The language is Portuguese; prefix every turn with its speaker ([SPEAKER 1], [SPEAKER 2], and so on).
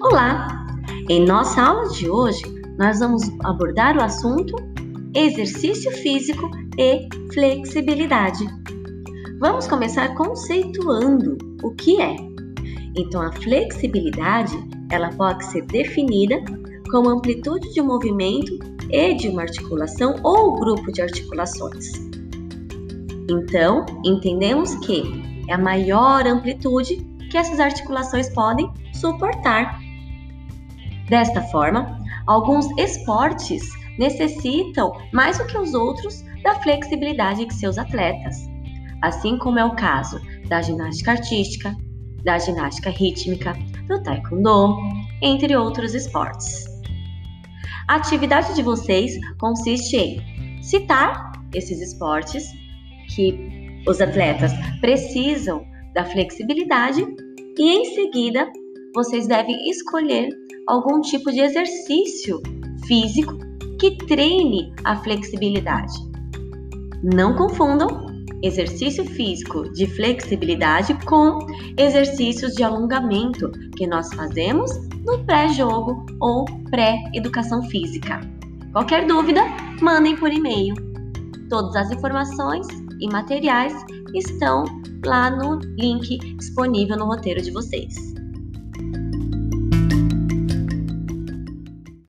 [SPEAKER 1] Olá! Em nossa aula de hoje, nós vamos abordar o assunto exercício físico e flexibilidade. Vamos começar conceituando o que é. Então, a flexibilidade, ela pode ser definida como amplitude de um movimento e de uma articulação ou grupo de articulações. Então, entendemos que é a maior amplitude que essas articulações podem suportar. Desta forma, alguns esportes necessitam, mais do que os outros, da flexibilidade de seus atletas, assim como é o caso da ginástica artística, da ginástica rítmica, do taekwondo, entre outros esportes. A atividade de vocês consiste em citar esses esportes que os atletas precisam da flexibilidade e em seguida vocês devem escolher algum tipo de exercício físico que treine a flexibilidade. Não confundam exercício físico de flexibilidade com exercícios de alongamento que nós fazemos no pré-jogo ou pré-educação física. Qualquer dúvida, mandem por e-mail. Todas as informações e materiais estão lá no link disponível no roteiro de vocês.